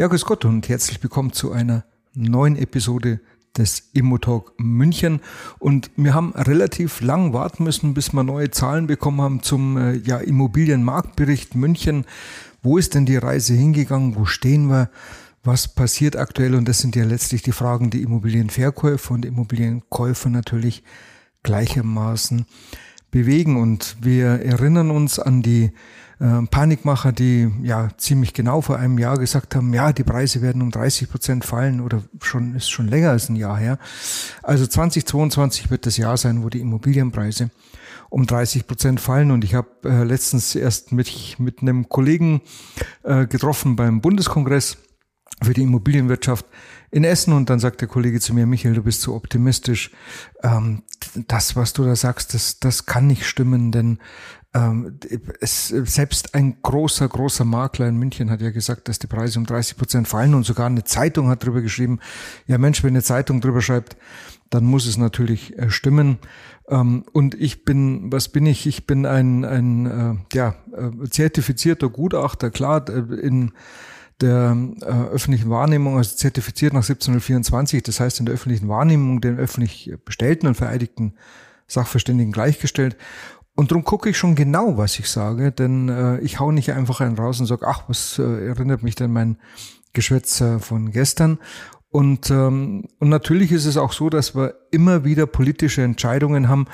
Ja, grüß Gott und herzlich willkommen zu einer neuen Episode des Immotalk München. Und wir haben relativ lang warten müssen, bis wir neue Zahlen bekommen haben zum äh, ja, Immobilienmarktbericht München. Wo ist denn die Reise hingegangen? Wo stehen wir? was passiert aktuell? Und das sind ja letztlich die Fragen, die Immobilienverkäufer und Immobilienkäufer natürlich gleichermaßen bewegen. Und wir erinnern uns an die äh, Panikmacher, die ja ziemlich genau vor einem Jahr gesagt haben, ja, die Preise werden um 30 Prozent fallen oder schon ist schon länger als ein Jahr her. Also 2022 wird das Jahr sein, wo die Immobilienpreise um 30 Prozent fallen. Und ich habe äh, letztens erst mit, mit einem Kollegen äh, getroffen beim Bundeskongress für die Immobilienwirtschaft in Essen und dann sagt der Kollege zu mir, Michael, du bist so optimistisch. Ähm, das, was du da sagst, das, das kann nicht stimmen, denn ähm, es, selbst ein großer, großer Makler in München hat ja gesagt, dass die Preise um 30 Prozent fallen und sogar eine Zeitung hat darüber geschrieben. Ja Mensch, wenn eine Zeitung drüber schreibt, dann muss es natürlich äh, stimmen. Ähm, und ich bin, was bin ich? Ich bin ein, ein äh, ja, äh, zertifizierter Gutachter, klar, in der äh, öffentlichen Wahrnehmung, also zertifiziert nach 1724, das heißt in der öffentlichen Wahrnehmung den öffentlich bestellten und vereidigten Sachverständigen gleichgestellt. Und darum gucke ich schon genau, was ich sage, denn äh, ich hau nicht einfach einen raus und sage, ach, was äh, erinnert mich denn mein Geschwätz äh, von gestern? Und, ähm, und natürlich ist es auch so, dass wir immer wieder politische Entscheidungen haben,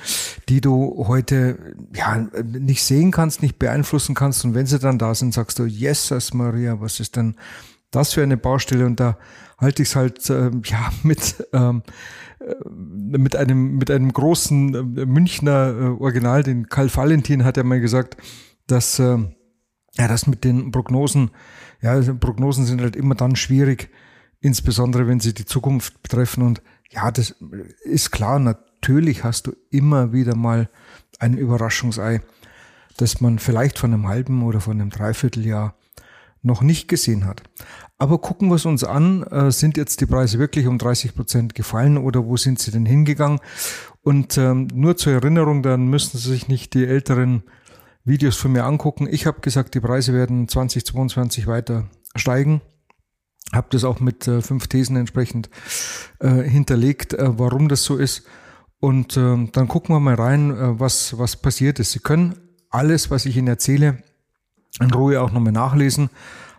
die du heute ja nicht sehen kannst, nicht beeinflussen kannst. Und wenn sie dann da sind, sagst du, Jesus Maria, was ist denn das für eine Baustelle? Und da halte ich es halt äh, ja mit ähm, äh, mit einem mit einem großen äh, Münchner äh, Original, den Karl Valentin hat ja mal gesagt, dass äh, ja das mit den Prognosen, ja also Prognosen sind halt immer dann schwierig insbesondere wenn sie die Zukunft betreffen. Und ja, das ist klar, natürlich hast du immer wieder mal ein Überraschungsei, das man vielleicht von einem halben oder von einem Dreivierteljahr noch nicht gesehen hat. Aber gucken wir es uns an, äh, sind jetzt die Preise wirklich um 30 Prozent gefallen oder wo sind sie denn hingegangen? Und ähm, nur zur Erinnerung, dann müssen Sie sich nicht die älteren Videos von mir angucken. Ich habe gesagt, die Preise werden 2022 weiter steigen habe das auch mit äh, fünf Thesen entsprechend äh, hinterlegt, äh, warum das so ist. Und äh, dann gucken wir mal rein, äh, was, was passiert ist. Sie können alles, was ich Ihnen erzähle, in Ruhe auch nochmal nachlesen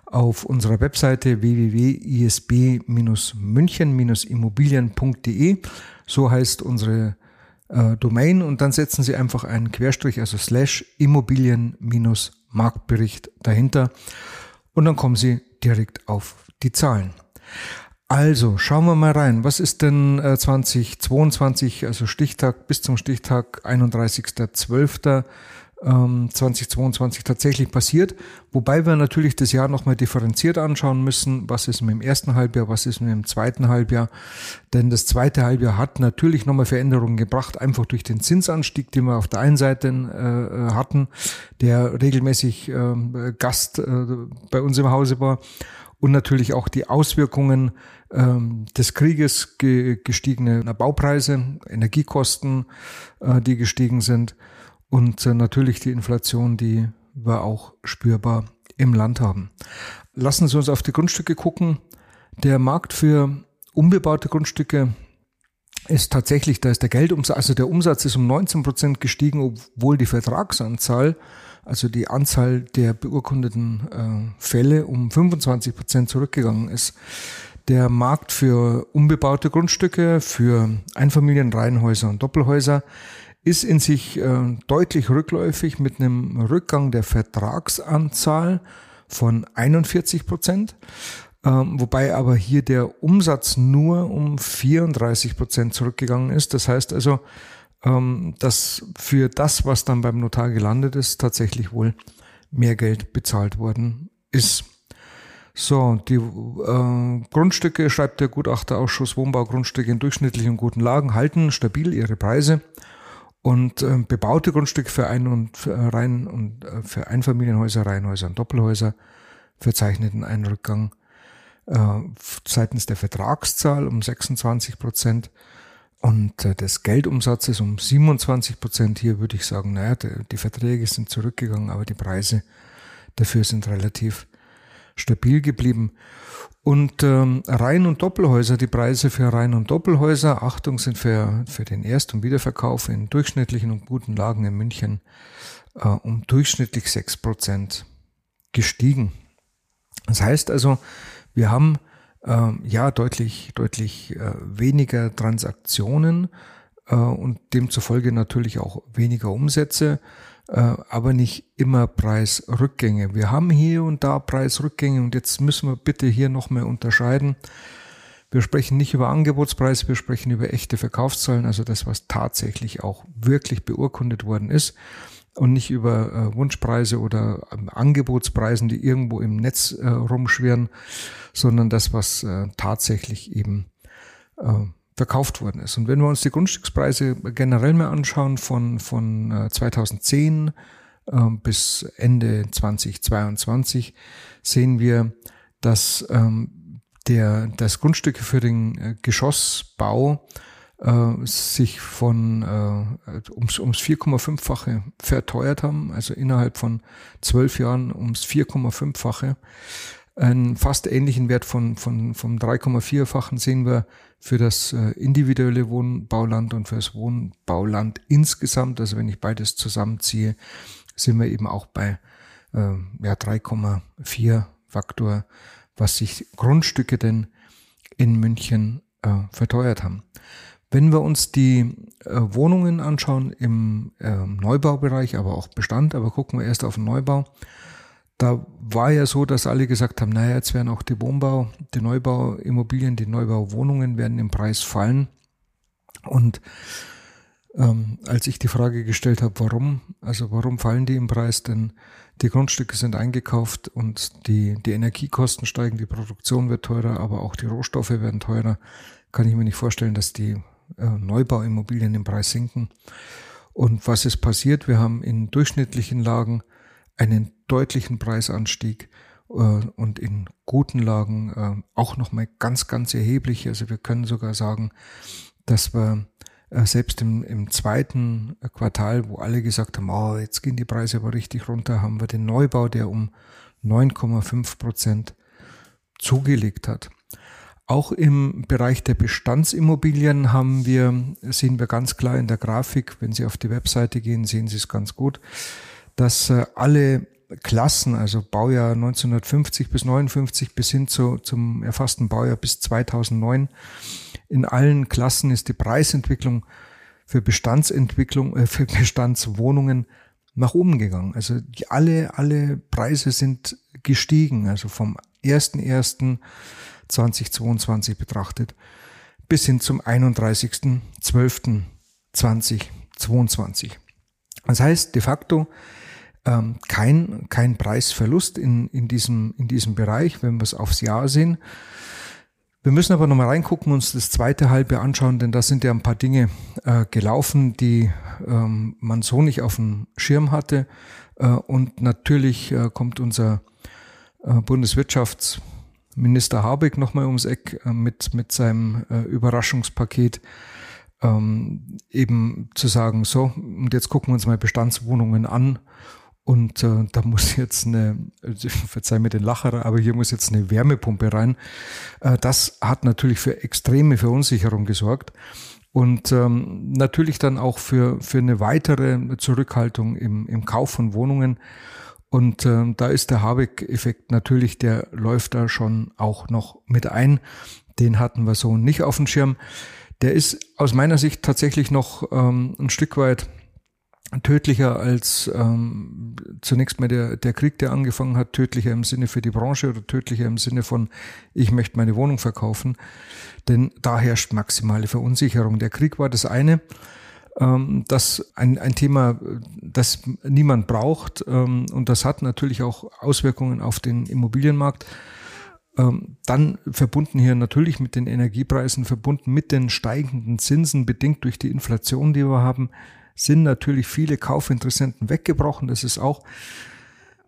auf unserer Webseite www.isb-münchen-immobilien.de. So heißt unsere äh, Domain und dann setzen Sie einfach einen Querstrich, also slash Immobilien-Marktbericht dahinter und dann kommen Sie direkt auf die Zahlen. Also, schauen wir mal rein. Was ist denn äh, 2022, also Stichtag bis zum Stichtag 31.12. 2022 ähm, tatsächlich passiert, wobei wir natürlich das Jahr nochmal differenziert anschauen müssen, was ist mit dem ersten Halbjahr, was ist mit dem zweiten Halbjahr, denn das zweite Halbjahr hat natürlich nochmal Veränderungen gebracht, einfach durch den Zinsanstieg, den wir auf der einen Seite äh, hatten, der regelmäßig äh, Gast äh, bei uns im Hause war und natürlich auch die Auswirkungen ähm, des Krieges, ge gestiegene Baupreise, Energiekosten, äh, die gestiegen sind und äh, natürlich die Inflation, die wir auch spürbar im Land haben. Lassen Sie uns auf die Grundstücke gucken. Der Markt für unbebaute Grundstücke ist tatsächlich, da ist der Geldumsatz, also der Umsatz ist um 19 Prozent gestiegen, obwohl die Vertragsanzahl also die Anzahl der beurkundeten äh, Fälle um 25 Prozent zurückgegangen ist. Der Markt für unbebaute Grundstücke, für Einfamilienreihenhäuser und Doppelhäuser ist in sich äh, deutlich rückläufig mit einem Rückgang der Vertragsanzahl von 41 Prozent, ähm, wobei aber hier der Umsatz nur um 34 Prozent zurückgegangen ist. Das heißt also, dass für das, was dann beim Notar gelandet ist, tatsächlich wohl mehr Geld bezahlt worden ist. So, die äh, Grundstücke, schreibt der Gutachterausschuss, Wohnbaugrundstücke in durchschnittlichen guten Lagen halten stabil ihre Preise und äh, bebaute Grundstücke für Ein- und für Reihen und äh, für Einfamilienhäuser, Reihenhäuser und Doppelhäuser verzeichneten einen Rückgang äh, seitens der Vertragszahl um 26 Prozent und äh, des Geldumsatzes um 27 Prozent. Hier würde ich sagen, naja, die, Verträge sind zurückgegangen, aber die Preise dafür sind relativ stabil geblieben. Und ähm, Reihen- und Doppelhäuser, die Preise für Reihen- und Doppelhäuser, Achtung, sind für, für den Erst- und Wiederverkauf in durchschnittlichen und guten Lagen in München äh, um durchschnittlich sechs Prozent gestiegen. Das heißt also, wir haben äh, ja deutlich, deutlich äh, weniger Transaktionen äh, und demzufolge natürlich auch weniger Umsätze. Äh, aber nicht immer Preisrückgänge. Wir haben hier und da Preisrückgänge und jetzt müssen wir bitte hier noch mehr unterscheiden. Wir sprechen nicht über Angebotspreise, wir sprechen über echte Verkaufszahlen, also das, was tatsächlich auch wirklich beurkundet worden ist und nicht über äh, Wunschpreise oder ähm, Angebotspreisen, die irgendwo im Netz äh, rumschwirren, sondern das, was äh, tatsächlich eben äh, verkauft worden ist. Und wenn wir uns die Grundstückspreise generell mal anschauen von, von 2010 äh, äh, bis Ende 2022, sehen wir, dass ähm, der, das Grundstücke für den äh, sich von äh, ums, ums 4,5-fache verteuert haben, also innerhalb von zwölf Jahren ums 4,5-fache. Einen fast ähnlichen Wert von, von, vom 3,4-fachen sehen wir für das äh, individuelle Wohnbauland und für das Wohnbauland insgesamt. Also wenn ich beides zusammenziehe, sind wir eben auch bei äh, ja, 3,4 Faktor, was sich Grundstücke denn in München äh, verteuert haben. Wenn wir uns die äh, Wohnungen anschauen im äh, Neubaubereich, aber auch Bestand, aber gucken wir erst auf den Neubau, da war ja so, dass alle gesagt haben, naja, jetzt werden auch die Wohnbau, die Neubauimmobilien, die Neubauwohnungen werden im Preis fallen. Und ähm, als ich die Frage gestellt habe, warum, also warum fallen die im Preis, denn die Grundstücke sind eingekauft und die, die Energiekosten steigen, die Produktion wird teurer, aber auch die Rohstoffe werden teurer, kann ich mir nicht vorstellen, dass die Neubauimmobilien im Preis sinken. Und was ist passiert? Wir haben in durchschnittlichen Lagen einen deutlichen Preisanstieg äh, und in guten Lagen äh, auch nochmal ganz, ganz erheblich. Also wir können sogar sagen, dass wir äh, selbst im, im zweiten Quartal, wo alle gesagt haben, oh, jetzt gehen die Preise aber richtig runter, haben wir den Neubau, der um 9,5 Prozent zugelegt hat. Auch im Bereich der Bestandsimmobilien haben wir, sehen wir ganz klar in der Grafik, wenn Sie auf die Webseite gehen, sehen Sie es ganz gut, dass äh, alle Klassen, also Baujahr 1950 bis 59 bis hin zu, zum erfassten Baujahr bis 2009, in allen Klassen ist die Preisentwicklung für Bestandsentwicklung, äh, für Bestandswohnungen nach oben gegangen. Also die, alle, alle Preise sind gestiegen, also vom 1.1.2022 betrachtet bis hin zum 31.12.2022. Das heißt, de facto ähm, kein, kein Preisverlust in, in, diesem, in diesem Bereich, wenn wir es aufs Jahr sehen. Wir müssen aber nochmal reingucken, uns das zweite Halbe anschauen, denn da sind ja ein paar Dinge äh, gelaufen, die ähm, man so nicht auf dem Schirm hatte. Äh, und natürlich äh, kommt unser äh, Bundeswirtschaftsminister Habeck nochmal ums Eck äh, mit, mit seinem äh, Überraschungspaket. Ähm, eben zu sagen, so, und jetzt gucken wir uns mal Bestandswohnungen an und äh, da muss jetzt eine, verzeih mir den Lacher, aber hier muss jetzt eine Wärmepumpe rein. Äh, das hat natürlich für extreme Verunsicherung gesorgt und ähm, natürlich dann auch für, für eine weitere Zurückhaltung im, im Kauf von Wohnungen. Und äh, da ist der Habeck-Effekt natürlich, der läuft da schon auch noch mit ein. Den hatten wir so nicht auf dem Schirm. Der ist aus meiner Sicht tatsächlich noch ähm, ein Stück weit tödlicher als ähm, zunächst mal der, der Krieg, der angefangen hat, tödlicher im Sinne für die Branche oder tödlicher im Sinne von, ich möchte meine Wohnung verkaufen. Denn da herrscht maximale Verunsicherung. Der Krieg war das eine. Ähm, das ein, ein Thema, das niemand braucht ähm, und das hat natürlich auch Auswirkungen auf den Immobilienmarkt. Ähm, dann verbunden hier natürlich mit den Energiepreisen, verbunden mit den steigenden Zinsen, bedingt durch die Inflation, die wir haben, sind natürlich viele Kaufinteressenten weggebrochen. Das ist auch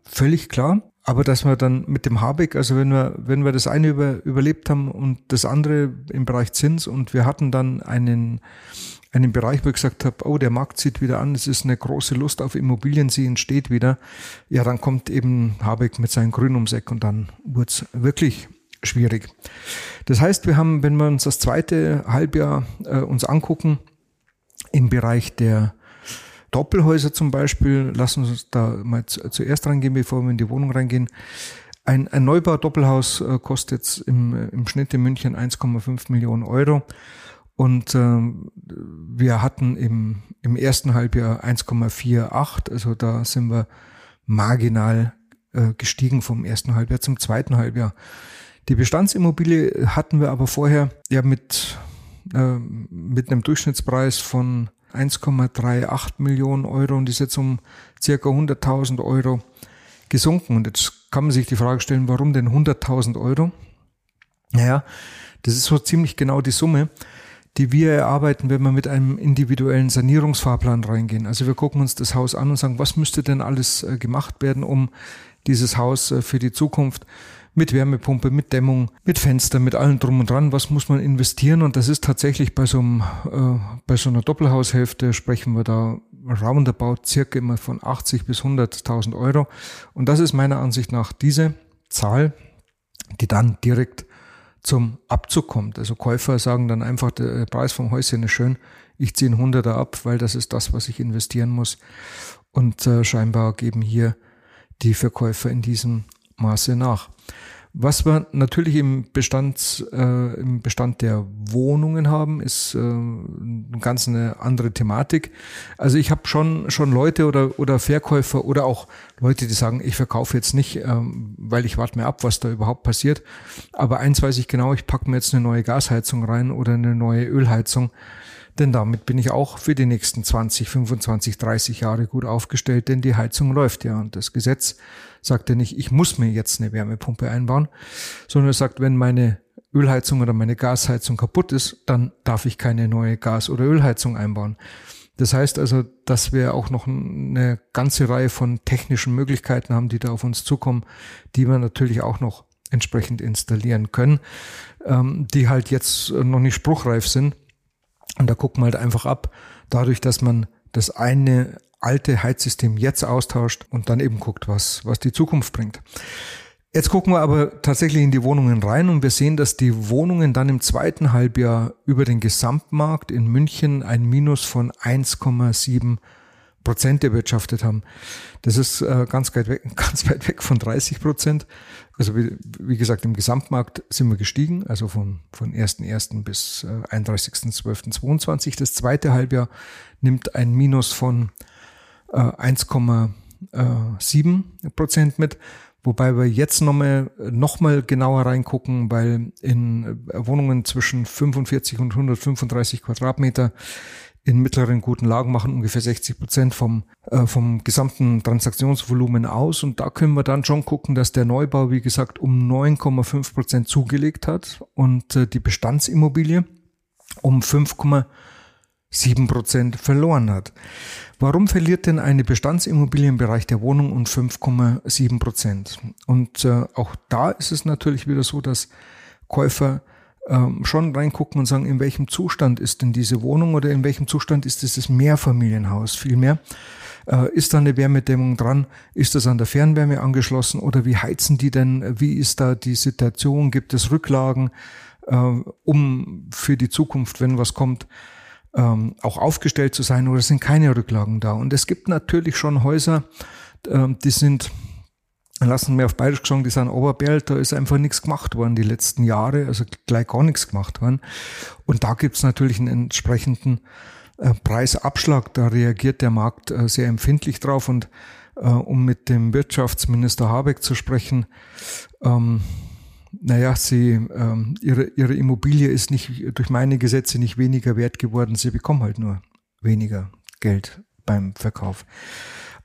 völlig klar. Aber dass wir dann mit dem Habeck, also wenn wir, wenn wir das eine über, überlebt haben und das andere im Bereich Zins und wir hatten dann einen, einen Bereich, wo ich gesagt habe, oh, der Markt zieht wieder an, es ist eine große Lust auf Immobilien, sie entsteht wieder. Ja, dann kommt eben Habeck mit seinem Grün ums Eck und dann wurde es wirklich schwierig. Das heißt, wir haben, wenn wir uns das zweite Halbjahr äh, uns angucken, im Bereich der Doppelhäuser zum Beispiel, lassen Sie uns da mal zuerst reingehen, bevor wir in die Wohnung reingehen. Ein, ein Neubau-Doppelhaus äh, kostet jetzt im, im Schnitt in München 1,5 Millionen Euro. Und äh, wir hatten im, im ersten Halbjahr 1,48, also da sind wir marginal äh, gestiegen vom ersten Halbjahr zum zweiten Halbjahr. Die Bestandsimmobilie hatten wir aber vorher ja mit, äh, mit einem Durchschnittspreis von 1,38 Millionen Euro und ist jetzt um circa 100.000 Euro gesunken. Und jetzt kann man sich die Frage stellen, warum denn 100.000 Euro? Naja, das ist so ziemlich genau die Summe, die wir erarbeiten, wenn wir mit einem individuellen Sanierungsfahrplan reingehen. Also wir gucken uns das Haus an und sagen, was müsste denn alles äh, gemacht werden, um dieses Haus äh, für die Zukunft mit Wärmepumpe, mit Dämmung, mit Fenster, mit allem drum und dran. Was muss man investieren? Und das ist tatsächlich bei so, einem, äh, bei so einer Doppelhaushälfte sprechen wir da roundabout circa immer von 80 bis 100.000 Euro. Und das ist meiner Ansicht nach diese Zahl, die dann direkt zum Abzug kommt. Also Käufer sagen dann einfach, der Preis vom Häuschen ist schön, ich ziehe einen Hunderter ab, weil das ist das, was ich investieren muss. Und äh, scheinbar geben hier die Verkäufer in diesem Maße nach. Was wir natürlich im Bestand, äh, im Bestand der Wohnungen haben, ist äh, ganz eine andere Thematik. Also ich habe schon schon Leute oder oder Verkäufer oder auch Leute, die sagen, ich verkaufe jetzt nicht, ähm, weil ich warte mir ab, was da überhaupt passiert. Aber eins weiß ich genau, ich packe mir jetzt eine neue Gasheizung rein oder eine neue Ölheizung. Denn damit bin ich auch für die nächsten 20, 25, 30 Jahre gut aufgestellt, denn die Heizung läuft ja. Und das Gesetz sagt ja nicht, ich muss mir jetzt eine Wärmepumpe einbauen, sondern es sagt, wenn meine Ölheizung oder meine Gasheizung kaputt ist, dann darf ich keine neue Gas- oder Ölheizung einbauen. Das heißt also, dass wir auch noch eine ganze Reihe von technischen Möglichkeiten haben, die da auf uns zukommen, die wir natürlich auch noch entsprechend installieren können, ähm, die halt jetzt noch nicht spruchreif sind. Und da gucken wir halt einfach ab, dadurch, dass man das eine alte Heizsystem jetzt austauscht und dann eben guckt, was, was die Zukunft bringt. Jetzt gucken wir aber tatsächlich in die Wohnungen rein und wir sehen, dass die Wohnungen dann im zweiten Halbjahr über den Gesamtmarkt in München ein Minus von 1,7 Prozent erwirtschaftet haben. Das ist äh, ganz, weit weg, ganz weit weg von 30 Prozent. Also wie, wie, gesagt, im Gesamtmarkt sind wir gestiegen, also von, von 1.1. bis äh, 31.12.22. Das zweite Halbjahr nimmt ein Minus von 1,7 äh, Prozent mit. Wobei wir jetzt nochmal noch mal genauer reingucken, weil in äh, Wohnungen zwischen 45 und 135 Quadratmeter in mittleren guten Lagen machen ungefähr 60 Prozent vom, äh, vom gesamten Transaktionsvolumen aus. Und da können wir dann schon gucken, dass der Neubau, wie gesagt, um 9,5 Prozent zugelegt hat und äh, die Bestandsimmobilie um 5,7 Prozent verloren hat. Warum verliert denn eine Bestandsimmobilie im Bereich der Wohnung um 5,7 Prozent? Und äh, auch da ist es natürlich wieder so, dass Käufer ähm, schon reingucken und sagen, in welchem Zustand ist denn diese Wohnung oder in welchem Zustand ist dieses Mehrfamilienhaus vielmehr. Äh, ist da eine Wärmedämmung dran? Ist das an der Fernwärme angeschlossen oder wie heizen die denn? Wie ist da die Situation? Gibt es Rücklagen, äh, um für die Zukunft, wenn was kommt, ähm, auch aufgestellt zu sein oder sind keine Rücklagen da. Und es gibt natürlich schon Häuser, ähm, die sind, lassen wir auf Bayerisch gesagt, die sind Oberberl, da ist einfach nichts gemacht worden die letzten Jahre, also gleich gar nichts gemacht worden. Und da gibt es natürlich einen entsprechenden äh, Preisabschlag, da reagiert der Markt äh, sehr empfindlich drauf und äh, um mit dem Wirtschaftsminister Habeck zu sprechen, ähm, naja, sie, ähm, ihre, ihre Immobilie ist nicht durch meine Gesetze nicht weniger wert geworden, sie bekommen halt nur weniger Geld beim Verkauf.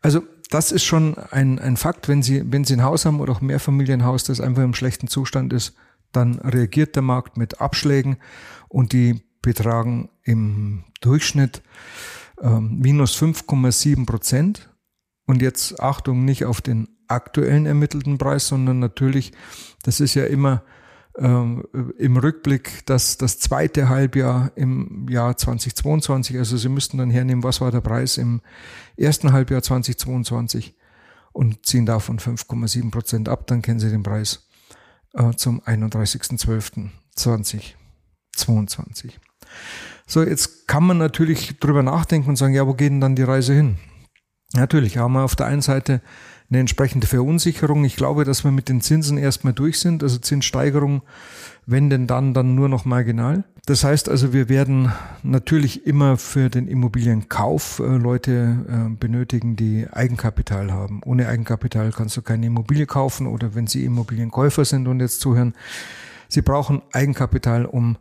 Also das ist schon ein, ein Fakt, wenn Sie, wenn Sie ein Haus haben oder auch ein Mehrfamilienhaus, das einfach im schlechten Zustand ist, dann reagiert der Markt mit Abschlägen und die betragen im Durchschnitt ähm, minus 5,7 Prozent. Und jetzt Achtung, nicht auf den aktuellen ermittelten Preis, sondern natürlich, das ist ja immer im Rückblick das, das zweite Halbjahr im Jahr 2022. Also Sie müssten dann hernehmen, was war der Preis im ersten Halbjahr 2022 und ziehen davon 5,7 Prozent ab, dann kennen Sie den Preis äh, zum 31.12.2022. So, jetzt kann man natürlich drüber nachdenken und sagen, ja, wo geht denn dann die Reise hin? Natürlich haben wir auf der einen Seite eine entsprechende Verunsicherung. Ich glaube, dass wir mit den Zinsen erstmal durch sind. Also Zinssteigerung, wenn denn dann, dann nur noch marginal. Das heißt also, wir werden natürlich immer für den Immobilienkauf äh, Leute äh, benötigen, die Eigenkapital haben. Ohne Eigenkapital kannst du keine Immobilie kaufen oder wenn sie Immobilienkäufer sind und jetzt zuhören, sie brauchen Eigenkapital, um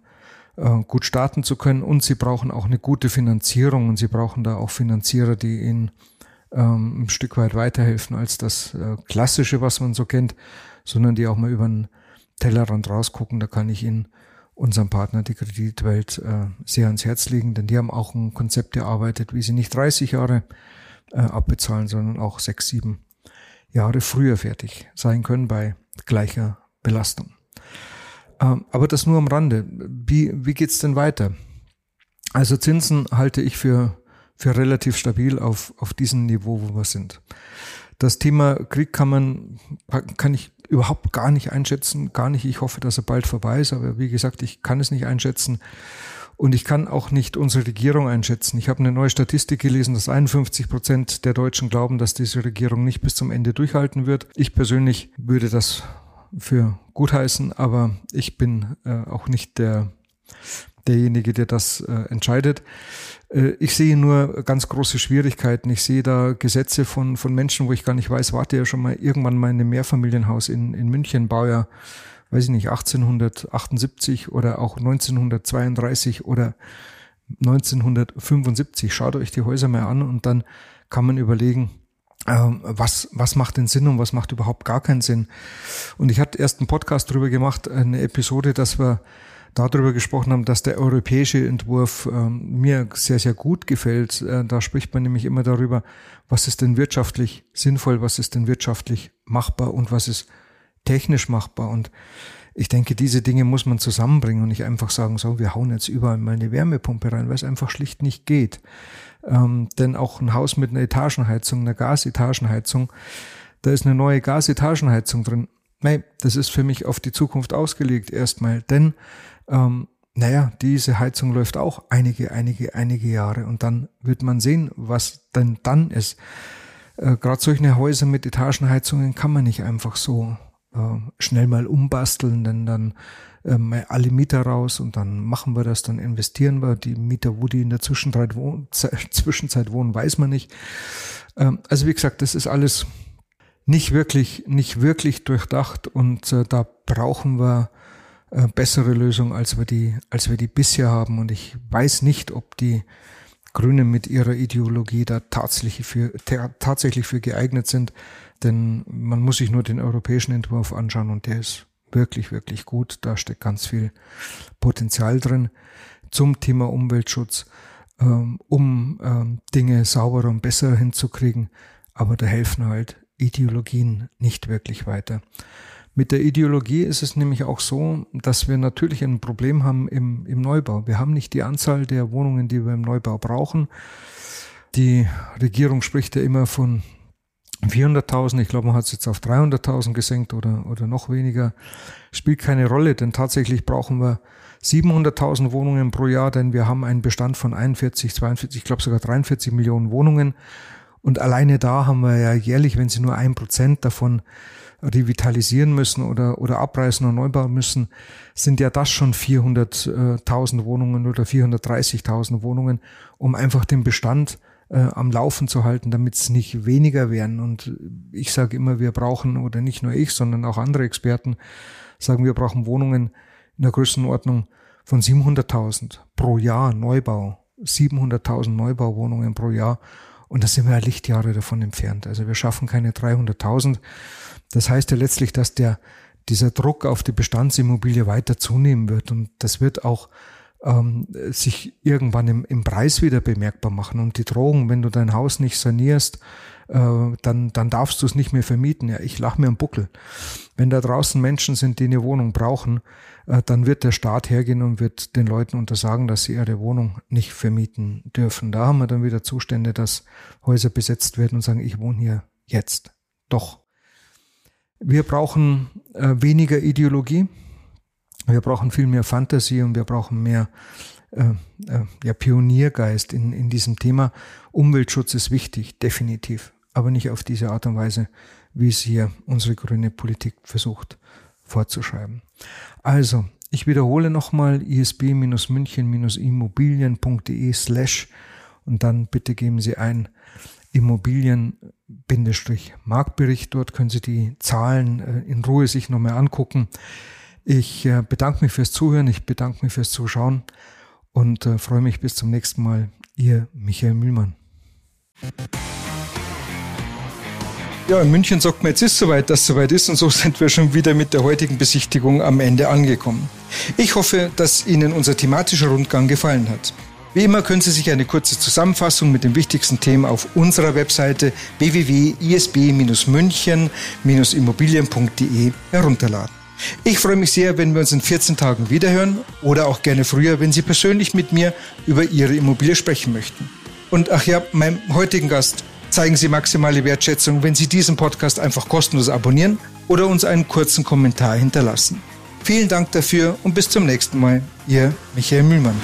äh, gut starten zu können und sie brauchen auch eine gute Finanzierung und sie brauchen da auch Finanzierer, die ihnen ähm, ein Stück weit weiterhelfen als das äh, Klassische, was man so kennt, sondern die auch mal über den Tellerrand rausgucken. Da kann ich Ihnen unserem Partner, die Kreditwelt, äh, sehr ans Herz legen, denn die haben auch ein Konzept erarbeitet, wie sie nicht 30 Jahre äh, abbezahlen, sondern auch sechs, sieben Jahre früher fertig sein können bei gleicher Belastung. Ähm, aber das nur am Rande. Wie, wie geht's denn weiter? Also Zinsen halte ich für für relativ stabil auf, auf diesem Niveau, wo wir sind. Das Thema Krieg kann man, kann ich überhaupt gar nicht einschätzen, gar nicht. Ich hoffe, dass er bald vorbei ist, aber wie gesagt, ich kann es nicht einschätzen. Und ich kann auch nicht unsere Regierung einschätzen. Ich habe eine neue Statistik gelesen, dass 51 Prozent der Deutschen glauben, dass diese Regierung nicht bis zum Ende durchhalten wird. Ich persönlich würde das für gut heißen, aber ich bin äh, auch nicht der, derjenige, der das äh, entscheidet. Äh, ich sehe nur ganz große Schwierigkeiten. Ich sehe da Gesetze von, von Menschen, wo ich gar nicht weiß, warte ja schon mal irgendwann mal in einem Mehrfamilienhaus in, in München, Baujahr, weiß ich nicht, 1878 oder auch 1932 oder 1975. Schaut euch die Häuser mal an und dann kann man überlegen, ähm, was, was macht denn Sinn und was macht überhaupt gar keinen Sinn. Und ich hatte erst einen Podcast darüber gemacht, eine Episode, dass wir darüber gesprochen haben, dass der europäische Entwurf ähm, mir sehr, sehr gut gefällt. Äh, da spricht man nämlich immer darüber, was ist denn wirtschaftlich sinnvoll, was ist denn wirtschaftlich machbar und was ist technisch machbar. Und ich denke, diese Dinge muss man zusammenbringen und nicht einfach sagen, so, wir hauen jetzt überall mal eine Wärmepumpe rein, weil es einfach schlicht nicht geht. Ähm, denn auch ein Haus mit einer Etagenheizung, einer Gasetagenheizung, da ist eine neue Gasetagenheizung drin. Nein, das ist für mich auf die Zukunft ausgelegt erstmal, denn ähm, naja, diese Heizung läuft auch einige, einige, einige Jahre und dann wird man sehen, was denn dann ist. Äh, Gerade solche Häuser mit Etagenheizungen kann man nicht einfach so äh, schnell mal umbasteln, denn dann äh, alle Mieter raus und dann machen wir das, dann investieren wir. Die Mieter, wo die in der Zwischenzeit wohnen, Zwischenzeit wohnen weiß man nicht. Ähm, also wie gesagt, das ist alles nicht wirklich, nicht wirklich durchdacht und äh, da brauchen wir äh, bessere Lösung, als wir die, als wir die bisher haben. Und ich weiß nicht, ob die Grünen mit ihrer Ideologie da tatsächlich für, tatsächlich für geeignet sind. Denn man muss sich nur den europäischen Entwurf anschauen und der ist wirklich, wirklich gut. Da steckt ganz viel Potenzial drin zum Thema Umweltschutz, ähm, um ähm, Dinge sauberer und besser hinzukriegen. Aber da helfen halt Ideologien nicht wirklich weiter. Mit der Ideologie ist es nämlich auch so, dass wir natürlich ein Problem haben im, im Neubau. Wir haben nicht die Anzahl der Wohnungen, die wir im Neubau brauchen. Die Regierung spricht ja immer von 400.000. Ich glaube, man hat es jetzt auf 300.000 gesenkt oder, oder noch weniger. Spielt keine Rolle, denn tatsächlich brauchen wir 700.000 Wohnungen pro Jahr, denn wir haben einen Bestand von 41, 42, ich glaube sogar 43 Millionen Wohnungen. Und alleine da haben wir ja jährlich, wenn Sie nur ein Prozent davon revitalisieren müssen oder, oder abreißen und neu bauen müssen, sind ja das schon 400.000 Wohnungen oder 430.000 Wohnungen, um einfach den Bestand äh, am Laufen zu halten, damit es nicht weniger werden. Und ich sage immer, wir brauchen, oder nicht nur ich, sondern auch andere Experten sagen, wir brauchen Wohnungen in der Größenordnung von 700.000 pro Jahr Neubau 700.000 Neubauwohnungen pro Jahr und da sind wir ja Lichtjahre davon entfernt. Also wir schaffen keine 300.000. Das heißt ja letztlich, dass der, dieser Druck auf die Bestandsimmobilie weiter zunehmen wird und das wird auch ähm, sich irgendwann im, im Preis wieder bemerkbar machen. Und die Drohung, wenn du dein Haus nicht sanierst, äh, dann, dann darfst du es nicht mehr vermieten. Ja, ich lach mir am Buckel. Wenn da draußen Menschen sind, die eine Wohnung brauchen, äh, dann wird der Staat hergehen und wird den Leuten untersagen, dass sie ihre Wohnung nicht vermieten dürfen. Da haben wir dann wieder Zustände, dass Häuser besetzt werden und sagen, ich wohne hier jetzt. Doch. Wir brauchen äh, weniger Ideologie. Wir brauchen viel mehr Fantasie und wir brauchen mehr äh, äh, ja, Pioniergeist in, in diesem Thema. Umweltschutz ist wichtig, definitiv, aber nicht auf diese Art und Weise, wie es hier unsere grüne Politik versucht vorzuschreiben. Also, ich wiederhole nochmal isb-münchen-immobilien.de slash und dann bitte geben Sie ein Immobilien-Marktbericht. Dort können Sie die Zahlen äh, in Ruhe sich nochmal angucken. Ich äh, bedanke mich fürs Zuhören, ich bedanke mich fürs Zuschauen und äh, freue mich bis zum nächsten Mal. Ihr Michael Mühlmann. Ja, in München sagt man, jetzt ist soweit, dass soweit ist und so sind wir schon wieder mit der heutigen Besichtigung am Ende angekommen. Ich hoffe, dass Ihnen unser thematischer Rundgang gefallen hat. Wie immer können Sie sich eine kurze Zusammenfassung mit den wichtigsten Themen auf unserer Webseite www.isb-münchen-immobilien.de herunterladen. Ich freue mich sehr, wenn wir uns in 14 Tagen wiederhören oder auch gerne früher, wenn Sie persönlich mit mir über Ihre Immobilie sprechen möchten. Und ach ja, meinem heutigen Gast zeigen Sie maximale Wertschätzung, wenn Sie diesen Podcast einfach kostenlos abonnieren oder uns einen kurzen Kommentar hinterlassen. Vielen Dank dafür und bis zum nächsten Mal. Ihr Michael Mühlmann.